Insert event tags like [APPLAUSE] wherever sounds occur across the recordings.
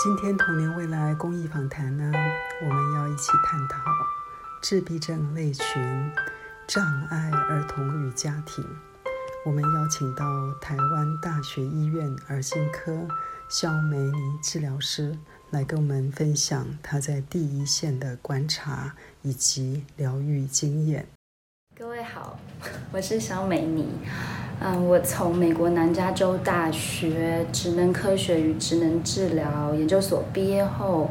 今天童年未来公益访谈呢，我们要一起探讨自闭症类群障碍儿童与家庭。我们邀请到台湾大学医院儿心科肖梅妮治疗师来跟我们分享他在第一线的观察以及疗愈经验。各位好，我是肖梅妮。嗯，我从美国南加州大学职能科学与职能治疗研究所毕业后，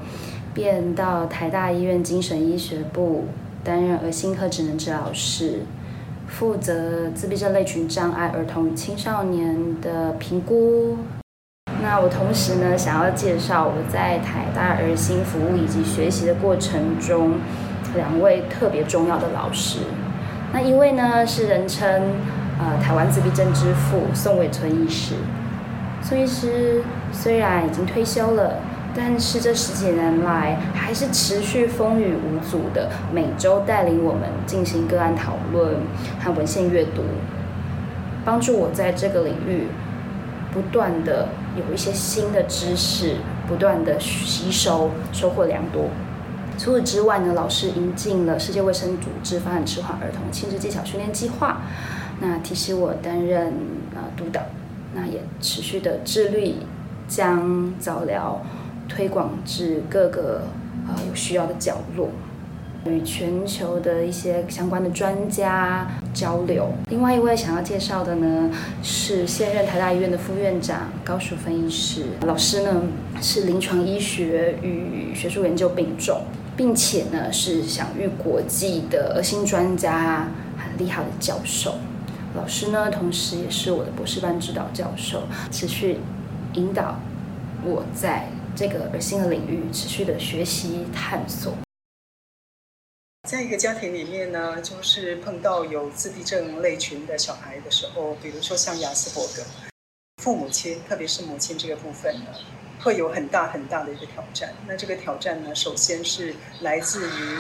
便到台大医院精神医学部担任儿心科职能治疗师，负责自闭症类群障碍儿童与青少年的评估。那我同时呢，想要介绍我在台大儿心服务以及学习的过程中，两位特别重要的老师。那一位呢，是人称。呃，台湾自闭症之父宋伟存医师，宋医师虽然已经退休了，但是这十几年来还是持续风雨无阻的，每周带领我们进行个案讨论和文献阅读，帮助我在这个领域不断的有一些新的知识，不断的吸收，收获良多。除此之外呢，老师引进了世界卫生组织发展迟缓儿童亲子技巧训练计划。那提示我担任呃督导，那也持续的致力将早疗推广至各个呃有需要的角落，与全球的一些相关的专家交流。另外一位想要介绍的呢，是现任台大医院的副院长高淑芬医师，老师呢是临床医学与学术研究并重，并且呢是享誉国际的核心专家，很厉害的教授。老师呢，同时也是我的博士班指导教授，持续引导我在这个儿心的领域持续的学习探索。在一个家庭里面呢，就是碰到有自闭症类群的小孩的时候，比如说像亚斯伯格，父母亲，特别是母亲这个部分呢，会有很大很大的一个挑战。那这个挑战呢，首先是来自于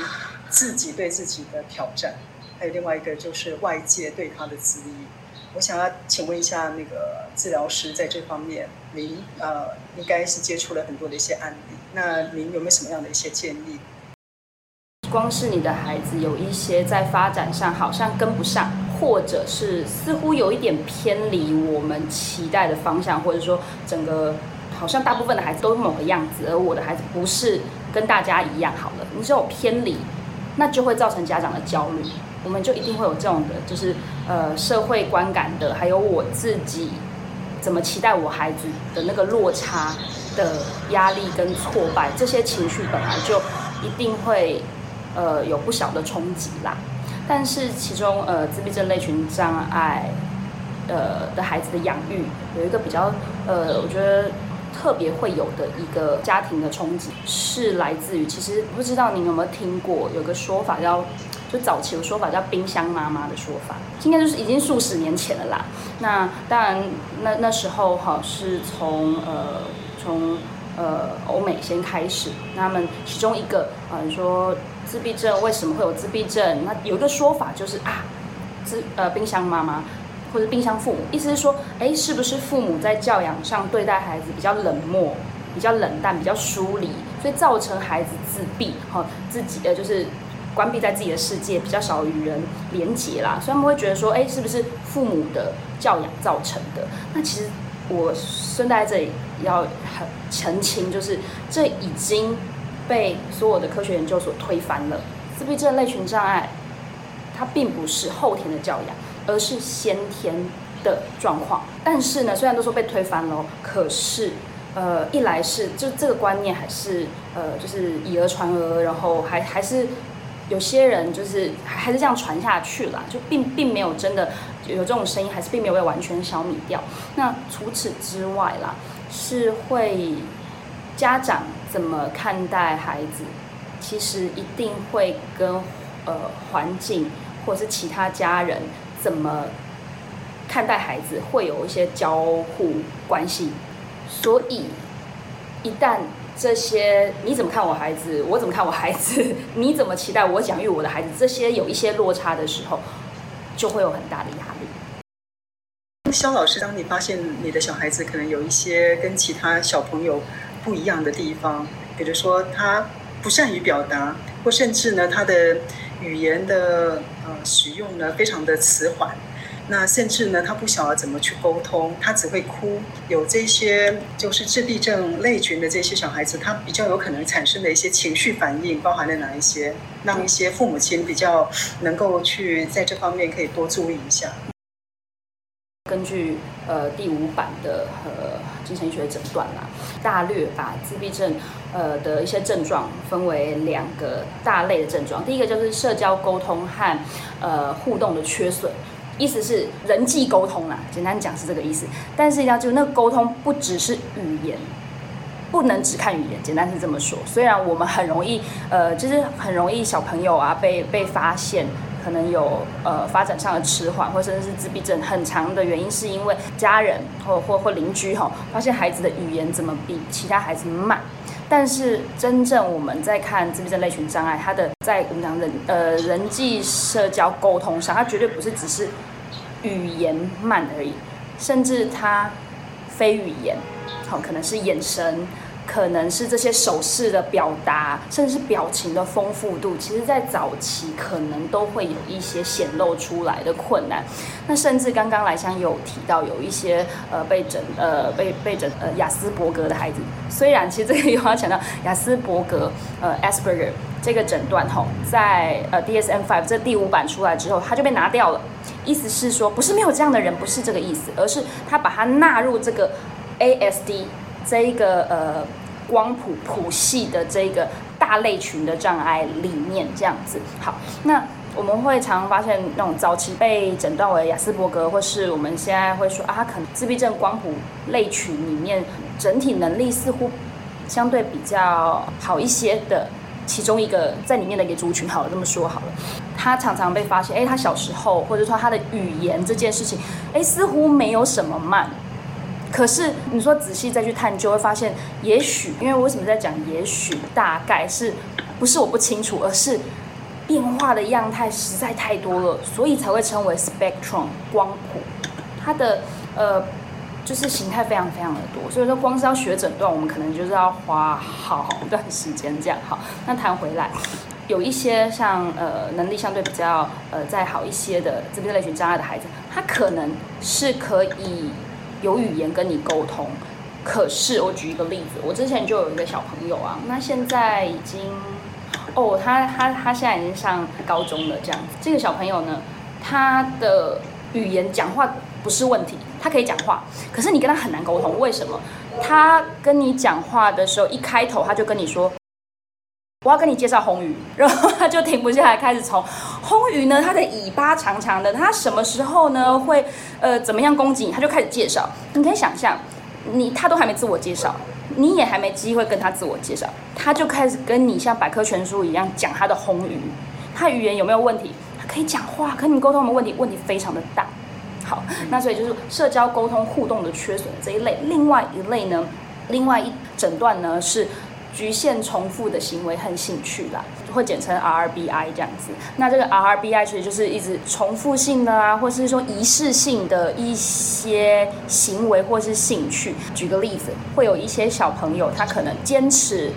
自己对自己的挑战。还有另外一个就是外界对他的质疑，我想要请问一下那个治疗师在这方面，您呃应该是接触了很多的一些案例，那您有没有什么样的一些建议？光是你的孩子有一些在发展上好像跟不上，或者是似乎有一点偏离我们期待的方向，或者说整个好像大部分的孩子都是某个样子，而我的孩子不是跟大家一样好了，你只有偏离，那就会造成家长的焦虑。我们就一定会有这种的，就是呃社会观感的，还有我自己怎么期待我孩子的那个落差的压力跟挫败，这些情绪本来就一定会呃有不小的冲击啦。但是其中呃自闭症类群障碍呃的孩子的养育有一个比较呃我觉得特别会有的一个家庭的冲击，是来自于其实不知道您有没有听过有个说法叫。就早期有说法叫“冰箱妈妈”的说法，应该就是已经数十年前了啦。那当然，那那时候哈是从呃从呃欧美先开始，那他们其中一个啊说自闭症为什么会有自闭症？那有一个说法就是啊，自呃冰箱妈妈或者冰箱父母，意思是说，哎，是不是父母在教养上对待孩子比较冷漠、比较冷淡、比较疏离，所以造成孩子自闭哈自己呃就是。关闭在自己的世界，比较少与人连结啦，所以他们会觉得说，哎，是不是父母的教养造成的？那其实我顺带这里要很澄清，就是这已经被所有的科学研究所推翻了。自闭症类群障碍，它并不是后天的教养，而是先天的状况。但是呢，虽然都说被推翻了，可是呃，一来是就这个观念还是呃，就是以讹传讹，然后还还是。有些人就是还是这样传下去了，就并并没有真的有这种声音，还是并没有被完全消灭掉。那除此之外啦，是会家长怎么看待孩子，其实一定会跟呃环境或者是其他家人怎么看待孩子会有一些交互关系。所以一旦这些你怎么看我孩子？我怎么看我孩子？你怎么期待我养育我的孩子？这些有一些落差的时候，就会有很大的压力。肖老师，当你发现你的小孩子可能有一些跟其他小朋友不一样的地方，比如说他不善于表达，或甚至呢他的语言的呃使用呢非常的迟缓。那甚至呢，他不晓得怎么去沟通，他只会哭。有这些就是自闭症类群的这些小孩子，他比较有可能产生的一些情绪反应，包含了哪一些？让一些父母亲比较能够去在这方面可以多注意一下。根据呃第五版的呃精神医学诊断啦，大略把自闭症呃的一些症状分为两个大类的症状。第一个就是社交沟通和呃互动的缺损。意思是人际沟通啦，简单讲是这个意思。但是要就那沟通不只是语言，不能只看语言。简单是这么说。虽然我们很容易，呃，就是很容易小朋友啊被被发现可能有呃发展上的迟缓，或甚至是自闭症，很长的原因是因为家人或或或邻居哈发现孩子的语言怎么比其他孩子慢。但是真正我们在看自闭症类群障碍，他的在我们讲人呃人际社交沟通上，他绝对不是只是语言慢而已，甚至他非语言，好可能是眼神。可能是这些手势的表达，甚至是表情的丰富度，其实在早期可能都会有一些显露出来的困难。那甚至刚刚来香有提到，有一些呃被诊呃被被诊呃雅斯伯格的孩子，虽然其实这个又要强调雅斯伯格呃 [LAUGHS] Asperger 这个诊断吼，在呃 DSM-5 这第五版出来之后，它就被拿掉了。意思是说，不是没有这样的人，不是这个意思，而是他把它纳入这个 ASD。这一个呃光谱谱系的这个大类群的障碍里面，这样子好。那我们会常常发现，那种早期被诊断为雅斯伯格，或是我们现在会说啊，可能自闭症光谱类群里面整体能力似乎相对比较好一些的其中一个在里面的一个族群。好了，这么说好了，他常常被发现，哎，他小时候或者说他的语言这件事情，哎，似乎没有什么慢。可是你说仔细再去探究，会发现，也许因为为什么在讲，也许大概是不是我不清楚，而是变化的样态实在太多了，所以才会称为 spectrum 光谱。它的呃就是形态非常非常的多，所以说光是要学诊断，我们可能就是要花好一段时间这样。好，那谈回来，有一些像呃能力相对比较呃再好一些的自闭类群障碍的孩子，他可能是可以。有语言跟你沟通，可是我举一个例子，我之前就有一个小朋友啊，那现在已经，哦，他他他现在已经上高中了，这样子。这个小朋友呢，他的语言讲话不是问题，他可以讲话，可是你跟他很难沟通，为什么？他跟你讲话的时候，一开头他就跟你说。我要跟你介绍红鱼，然后他就停不下来，开始从红鱼呢，它的尾巴长长的，它什么时候呢会呃怎么样攻击你？他就开始介绍。你可以想象，你他都还没自我介绍，你也还没机会跟他自我介绍，他就开始跟你像百科全书一样讲他的红鱼。他语言有没有问题？他可以讲话，跟你沟通有没问题？问题非常的大。好，那所以就是社交沟通互动的缺损这一类。另外一类呢，另外一诊断呢是。局限重复的行为和兴趣啦，会简称 RBI 这样子。那这个 RBI 其实就是一直重复性的啊，或是说仪式性的一些行为或是兴趣。举个例子，会有一些小朋友，他可能坚持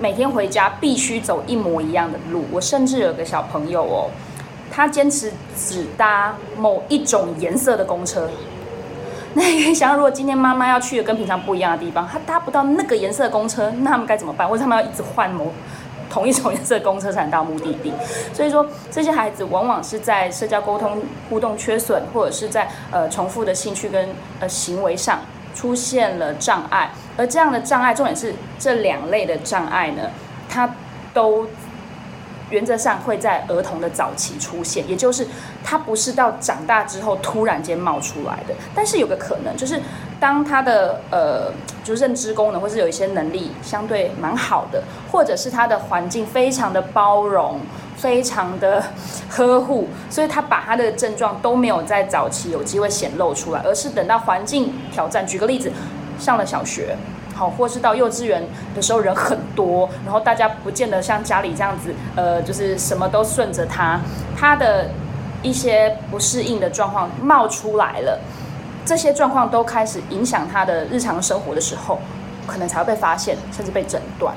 每天回家必须走一模一样的路。我甚至有个小朋友哦，他坚持只搭某一种颜色的公车。[LAUGHS] 那你想，如果今天妈妈要去跟平常不一样的地方，她搭不到那个颜色的公车，那他们该怎么办？或者他们要一直换某同一种颜色的公车才能到目的地？所以说，这些孩子往往是在社交沟通互动缺损，或者是在呃重复的兴趣跟呃行为上出现了障碍。而这样的障碍，重点是这两类的障碍呢，它都。原则上会在儿童的早期出现，也就是他不是到长大之后突然间冒出来的。但是有个可能，就是当他的呃，就认知功能或是有一些能力相对蛮好的，或者是他的环境非常的包容、非常的呵护，所以他把他的症状都没有在早期有机会显露出来，而是等到环境挑战。举个例子，上了小学。好，或是到幼稚园的时候人很多，然后大家不见得像家里这样子，呃，就是什么都顺着他，他的一些不适应的状况冒出来了，这些状况都开始影响他的日常生活的时候，可能才会被发现，甚至被诊断。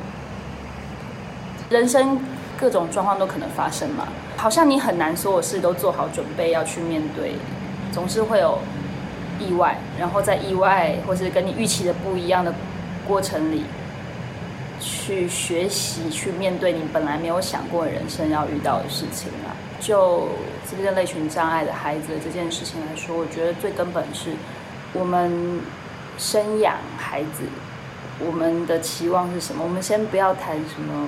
人生各种状况都可能发生嘛，好像你很难所有事都做好准备要去面对，总是会有意外，然后在意外或是跟你预期的不一样的过程里，去学习去面对你本来没有想过人生要遇到的事情啊。就自闭症类群障碍的孩子这件事情来说，我觉得最根本是我们生养孩子，我们的期望是什么？我们先不要谈什么。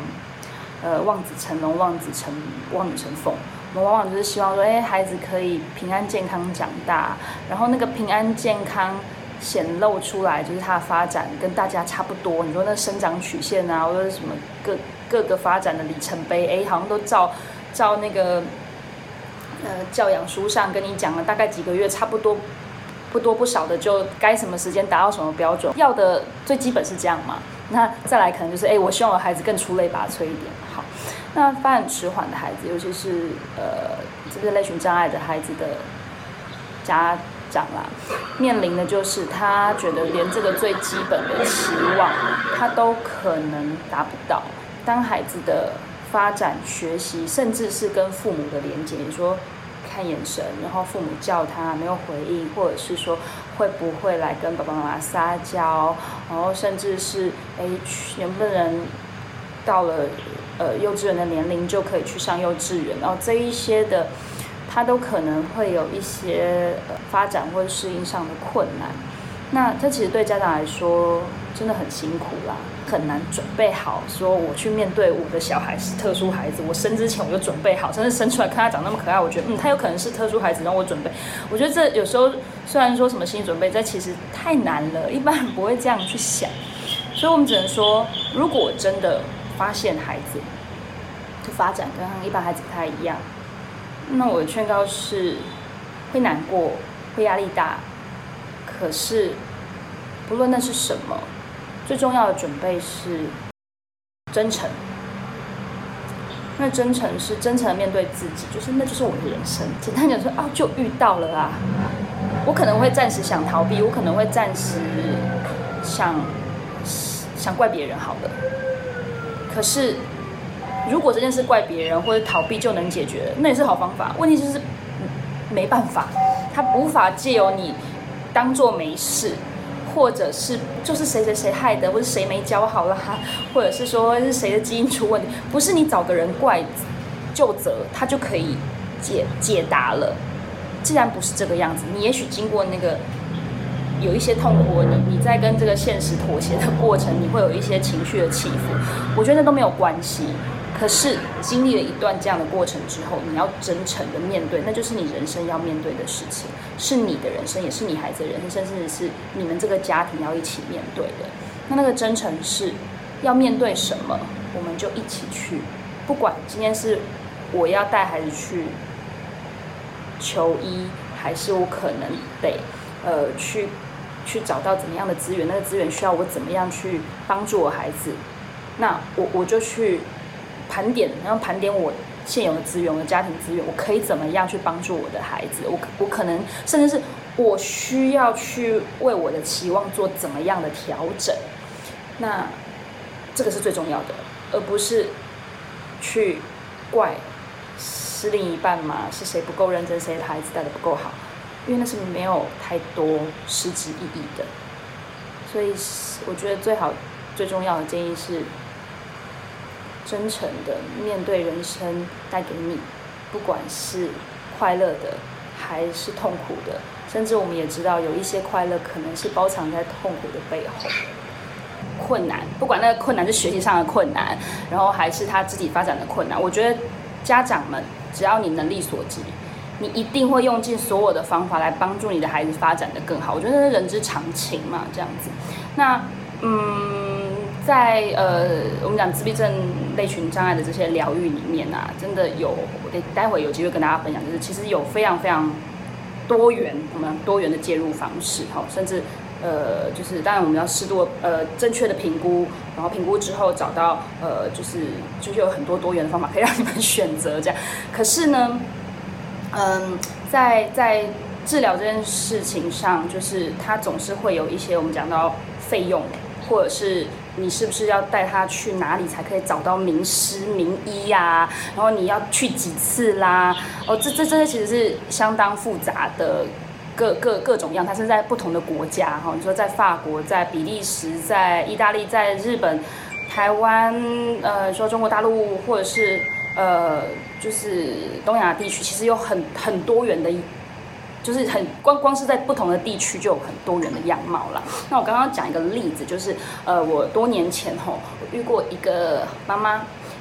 呃，望子成龙，望子成望女成凤。我们往往就是希望说，哎，孩子可以平安健康长大，然后那个平安健康显露出来，就是他的发展跟大家差不多。你说那生长曲线啊，或者什么各各个发展的里程碑，哎，好像都照照那个呃教养书上跟你讲了，大概几个月差不多不多不少的，就该什么时间达到什么标准，要的最基本是这样嘛。那再来可能就是，哎，我希望我孩子更出类拔萃一点。好，那发展迟缓的孩子，尤其是呃这个类群障碍的孩子的家长啦，面临的就是他觉得连这个最基本的期望，他都可能达不到。当孩子的发展、学习，甚至是跟父母的连接，你说。看眼神，然后父母叫他没有回应，或者是说会不会来跟爸爸妈妈撒娇，然后甚至是哎能不能到了呃幼稚园的年龄就可以去上幼稚园，然后这一些的他都可能会有一些发展或者适应上的困难。那这其实对家长来说真的很辛苦啦。很难准备好，说我去面对我的小孩是特殊孩子，我生之前我就准备好，甚至生出来看他长那么可爱，我觉得嗯，他有可能是特殊孩子，让我准备。[LAUGHS] 我觉得这有时候虽然说什么心理准备，但其实太难了，一般不会这样去想。所以我们只能说，如果真的发现孩子的发展跟一般孩子不太一样，那我的劝告是会难过，会压力大，可是不论那是什么。最重要的准备是真诚。那真诚是真诚的面对自己，就是那就是我的人生。简单讲说啊，就遇到了啊。我可能会暂时想逃避，我可能会暂时想想怪别人，好了。可是如果这件事怪别人或者逃避就能解决，那也是好方法。问题就是没办法，他无法借由你当做没事。或者是就是谁谁谁害的，或者谁没教好啦，或者是说是谁的基因出问题，不是你找个人怪就责，他就可以解解答了。既然不是这个样子，你也许经过那个有一些痛苦，你你在跟这个现实妥协的过程，你会有一些情绪的起伏，我觉得那都没有关系。可是经历了一段这样的过程之后，你要真诚的面对，那就是你人生要面对的事情，是你的人生，也是你孩子的人生，甚至是你们这个家庭要一起面对的。那那个真诚是要面对什么，我们就一起去。不管今天是我要带孩子去求医，还是我可能得呃去去找到怎么样的资源，那个资源需要我怎么样去帮助我孩子，那我我就去。盘点，然后盘点我现有的资源，我的家庭资源，我可以怎么样去帮助我的孩子？我我可能甚至是我需要去为我的期望做怎么样的调整？那这个是最重要的，而不是去怪是另一半嘛？是谁不够认真？谁的孩子带的不够好？因为那是没有太多实质意义的。所以我觉得最好最重要的建议是。真诚的面对人生带给你，不管是快乐的还是痛苦的，甚至我们也知道有一些快乐可能是包藏在痛苦的背后。困难，不管那个困难是学习上的困难，然后还是他自己发展的困难，我觉得家长们只要你能力所及，你一定会用尽所有的方法来帮助你的孩子发展的更好。我觉得那是人之常情嘛，这样子。那嗯。在呃，我们讲自闭症类群障碍的这些疗愈里面啊，真的有，待会有机会跟大家分享，就是其实有非常非常多元，我们多元的介入方式，哈，甚至呃，就是当然我们要适度呃正确的评估，然后评估之后找到呃，就是就是有很多多元的方法可以让你们选择这样。可是呢，嗯，在在治疗这件事情上，就是它总是会有一些我们讲到费用。或者是你是不是要带他去哪里才可以找到名师名医呀？然后你要去几次啦？哦，这这这些其实是相当复杂的各各各种样，它是在不同的国家哈。你说在法国、在比利时、在意大利、在日本、台湾，呃，说中国大陆或者是呃，就是东亚地区，其实有很很多元的。就是很光光是在不同的地区就有很多元的样貌了。那我刚刚讲一个例子，就是呃，我多年前吼，我遇过一个妈妈，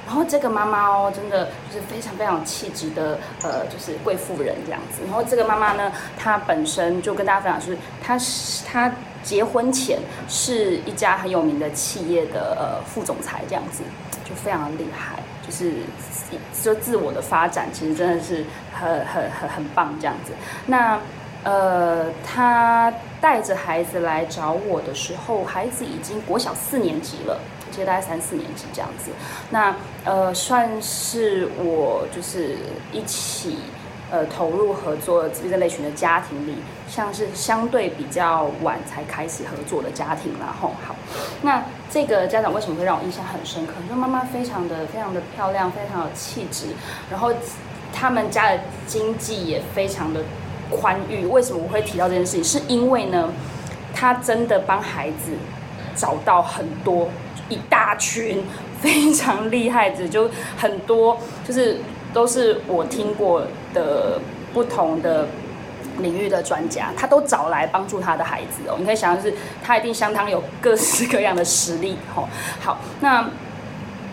然后这个妈妈哦，真的就是非常非常气质的，呃，就是贵妇人这样子。然后这个妈妈呢，她本身就跟大家分享，就是她是她结婚前是一家很有名的企业的呃副总裁这样子，就非常厉害。就是就自我的发展，其实真的是很很很很棒这样子。那呃，他带着孩子来找我的时候，孩子已经国小四年级了，其实大概三四年级这样子。那呃，算是我就是一起。呃，投入合作这类群的家庭里，像是相对比较晚才开始合作的家庭然后好，那这个家长为什么会让我印象很深刻？说妈妈非常的非常的漂亮，非常有气质，然后他们家的经济也非常的宽裕。为什么我会提到这件事情？是因为呢，他真的帮孩子找到很多一大群非常厉害的，就很多就是。都是我听过的不同的领域的专家，他都找来帮助他的孩子哦。你可以想象，是他一定相当有各式各样的实力哦。好，那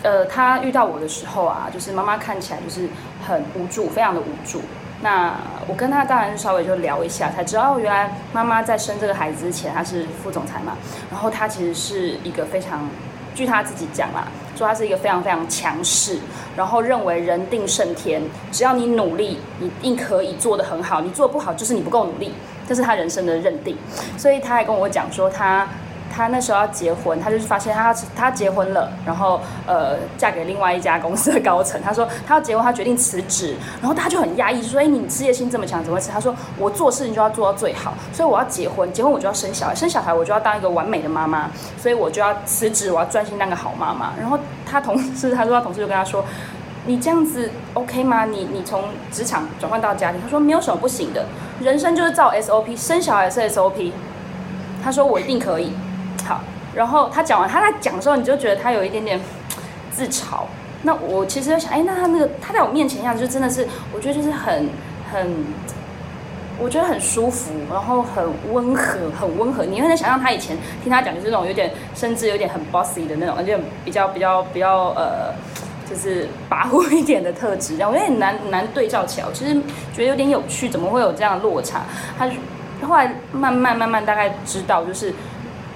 呃，他遇到我的时候啊，就是妈妈看起来就是很无助，非常的无助。那我跟他当然稍微就聊一下，才知道原来妈妈在生这个孩子之前，她是副总裁嘛。然后她其实是一个非常，据她自己讲啦。说他是一个非常非常强势，然后认为人定胜天，只要你努力，你一定可以做得很好。你做不好，就是你不够努力，这是他人生的认定。所以他还跟我讲说他。她那时候要结婚，她就是发现她她结婚了，然后呃嫁给另外一家公司的高层。她说她要结婚，她决定辞职，然后她就很压抑，说：“哎，你事业心这么强，怎么会辞？”她说：“我做事情就要做到最好，所以我要结婚，结婚我就要生小孩，生小孩我就要当一个完美的妈妈，所以我就要辞职，我要专心当个好妈妈。”然后她同事，她说她同事就跟她说：“你这样子 OK 吗？你你从职场转换到家庭，他说没有什么不行的，人生就是照 SOP，生小孩是 SOP。”他说：“我一定可以。”好，然后他讲完，他在讲的时候，你就觉得他有一点点 [TSK] 自嘲。那我其实想，哎，那他那个他在我面前样，就真的是，我觉得就是很很，我觉得很舒服，然后很温和，很温和。你会能想象他以前听他讲，就是那种有点，甚至有点很 bossy 的那种，而且比较比较比较呃，就是跋扈一点的特质。这样我有点难难对照起来，我其实觉得有点有趣，怎么会有这样的落差？他后来慢慢慢慢大概知道，就是。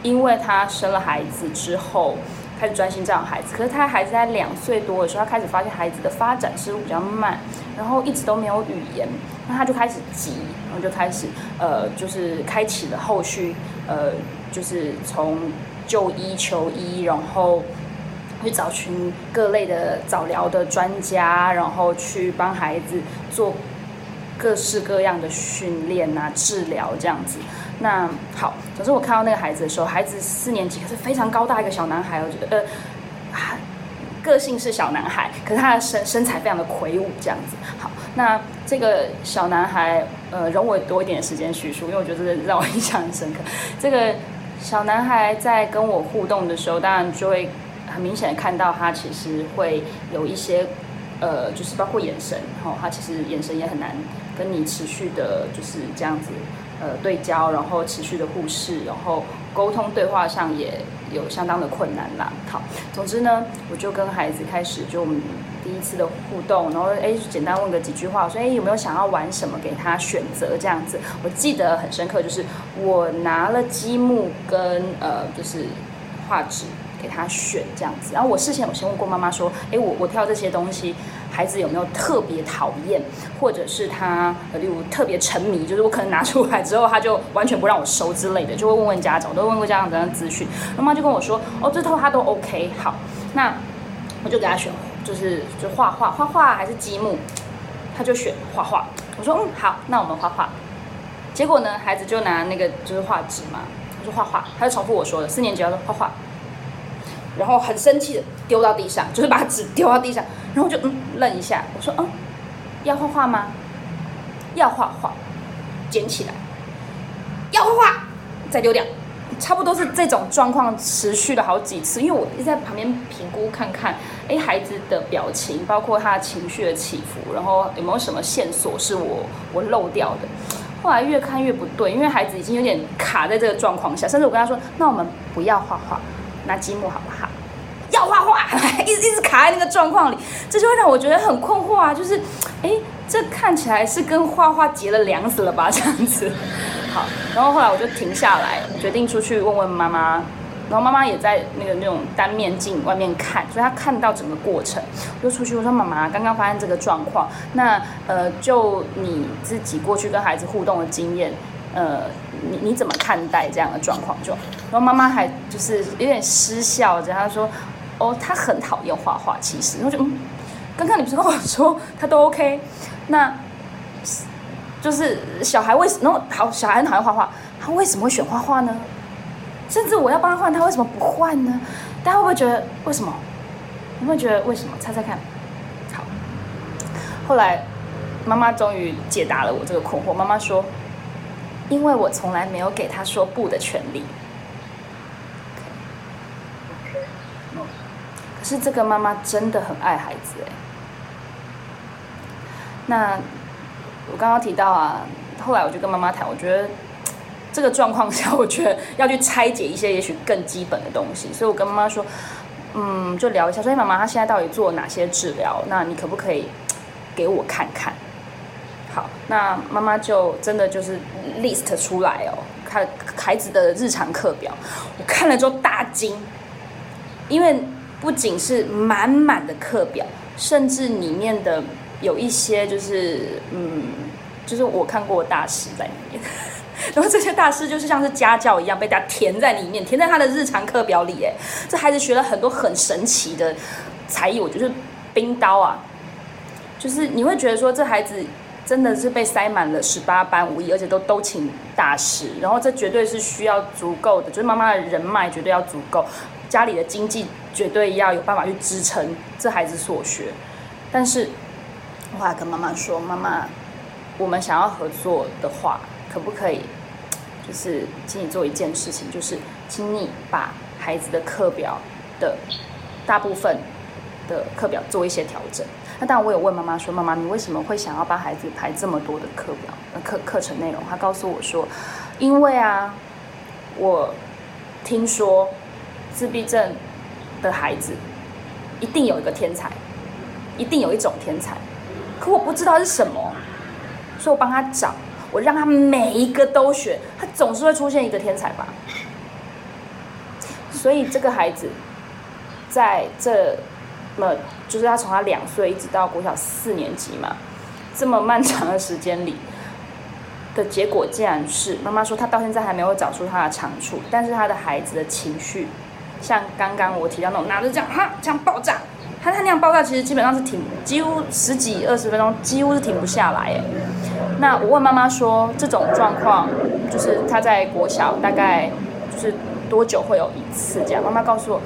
因为他生了孩子之后，开始专心照顾孩子。可是他孩子在两岁多的时候，他开始发现孩子的发展似乎比较慢，然后一直都没有语言。那他就开始急，然后就开始呃，就是开启了后续呃，就是从就医求医，然后去找寻各类的早疗的专家，然后去帮孩子做各式各样的训练啊、治疗这样子。那好，总之我看到那个孩子的时候，孩子四年级，可是非常高大一个小男孩，我觉得呃，个性是小男孩，可是他的身身材非常的魁梧，这样子。好，那这个小男孩，呃，容我多一点时间叙述，因为我觉得让我印象很深刻。[LAUGHS] 这个小男孩在跟我互动的时候，当然就会很明显的看到他其实会有一些，呃，就是包括眼神，哈，他其实眼神也很难跟你持续的就是这样子。呃，对焦，然后持续的忽视，然后沟通对话上也有相当的困难啦。好，总之呢，我就跟孩子开始就我们第一次的互动，然后哎，简单问个几句话，我说哎，有没有想要玩什么，给他选择这样子。我记得很深刻，就是我拿了积木跟呃，就是画纸给他选这样子。然后我事前我先问过妈妈说，哎，我我挑这些东西。孩子有没有特别讨厌，或者是他，例如特别沉迷，就是我可能拿出来之后，他就完全不让我收之类的，就会问问家长，我都问过家长这样资讯。妈妈就跟我说，哦，这套他都 OK，好，那我就给他选，就是就画画，画画还是积木，他就选画画。我说，嗯，好，那我们画画。结果呢，孩子就拿那个就是画纸嘛，我说画画，他就重复我说的，四年级要画画，然后很生气的丢到地上，就是把纸丢到地上，然后就嗯愣一下，我说嗯，要画画吗？要画画，捡起来，要画画，再丢掉。差不多是这种状况持续了好几次，因为我一直在旁边评估看看，哎，孩子的表情，包括他的情绪的起伏，然后有没有什么线索是我我漏掉的。后来越看越不对，因为孩子已经有点卡在这个状况下，甚至我跟他说：“那我们不要画画，拿积木好不好？”要画画，[LAUGHS] 一直一直卡在那个状况里，这就会让我觉得很困惑啊！就是，哎，这看起来是跟画画结了梁子了吧？[LAUGHS] 这样子。好，然后后来我就停下来，决定出去问问妈妈。然后妈妈也在那个那种单面镜外面看，所以她看到整个过程。我就出去我说：“妈妈，刚刚发生这个状况，那呃，就你自己过去跟孩子互动的经验，呃，你你怎么看待这样的状况？”就然后妈妈还就是有点失笑着，她说：“哦，他很讨厌画画，其实。”我就嗯，刚刚你不是跟我说他都 OK，那。就是小孩为什么好？小孩很讨厌画画，他为什么会选画画呢？甚至我要帮他换，他为什么不换呢？大家会不会觉得为什么？你会觉得为什么？猜猜看。好，后来妈妈终于解答了我这个困惑。妈妈说：“因为我从来没有给他说不的权利。”是这个妈妈真的很爱孩子哎。那。我刚刚提到啊，后来我就跟妈妈谈，我觉得这个状况下，我觉得要去拆解一些也许更基本的东西，所以我跟妈妈说，嗯，就聊一下，所以，妈妈，她现在到底做哪些治疗？那你可不可以给我看看？好，那妈妈就真的就是 list 出来哦，看孩子的日常课表，我看了之后大惊，因为不仅是满满的课表，甚至里面的。有一些就是，嗯，就是我看过大师在里面，[LAUGHS] 然后这些大师就是像是家教一样被大家填在里面，填在他的日常课表里。哎，这孩子学了很多很神奇的才艺，我觉得冰刀啊，就是你会觉得说这孩子真的是被塞满了十八般武艺，而且都都请大师，然后这绝对是需要足够的，就是妈妈的人脉绝对要足够，家里的经济绝对要有办法去支撑这孩子所学，但是。我还跟妈妈说：“妈妈，我们想要合作的话，可不可以？就是请你做一件事情，就是请你把孩子的课表的大部分的课表做一些调整。那当然，我有问妈妈说：妈妈，你为什么会想要帮孩子排这么多的课表、课课程内容？她告诉我说：因为啊，我听说自闭症的孩子一定有一个天才，一定有一种天才。”可我不知道是什么，所以我帮他找，我让他每一个都选，他总是会出现一个天才吧。所以这个孩子在这么就是他从他两岁一直到国小四年级嘛，这么漫长的时间里的结果，竟然是妈妈说他到现在还没有找出他的长处，但是他的孩子的情绪，像刚刚我提到那种拿着这样哈这样爆炸。他他那样爆炸，其实基本上是停，几乎十几二十分钟，几乎是停不下来。哎，那我问妈妈说，这种状况就是他在国小大概就是多久会有一次这样？妈妈告诉我，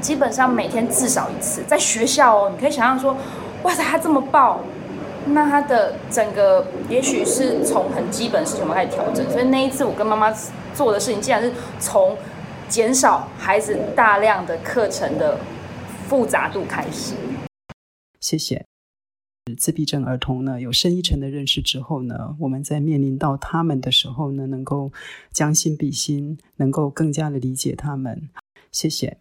基本上每天至少一次。在学校哦，你可以想象说，哇塞，他这么爆，那他的整个也许是从很基本事情开始调整。所以那一次我跟妈妈做的事情，竟然是从减少孩子大量的课程的。复杂度开始。谢谢。自闭症儿童呢，有深一层的认识之后呢，我们在面临到他们的时候呢，能够将心比心，能够更加的理解他们。谢谢。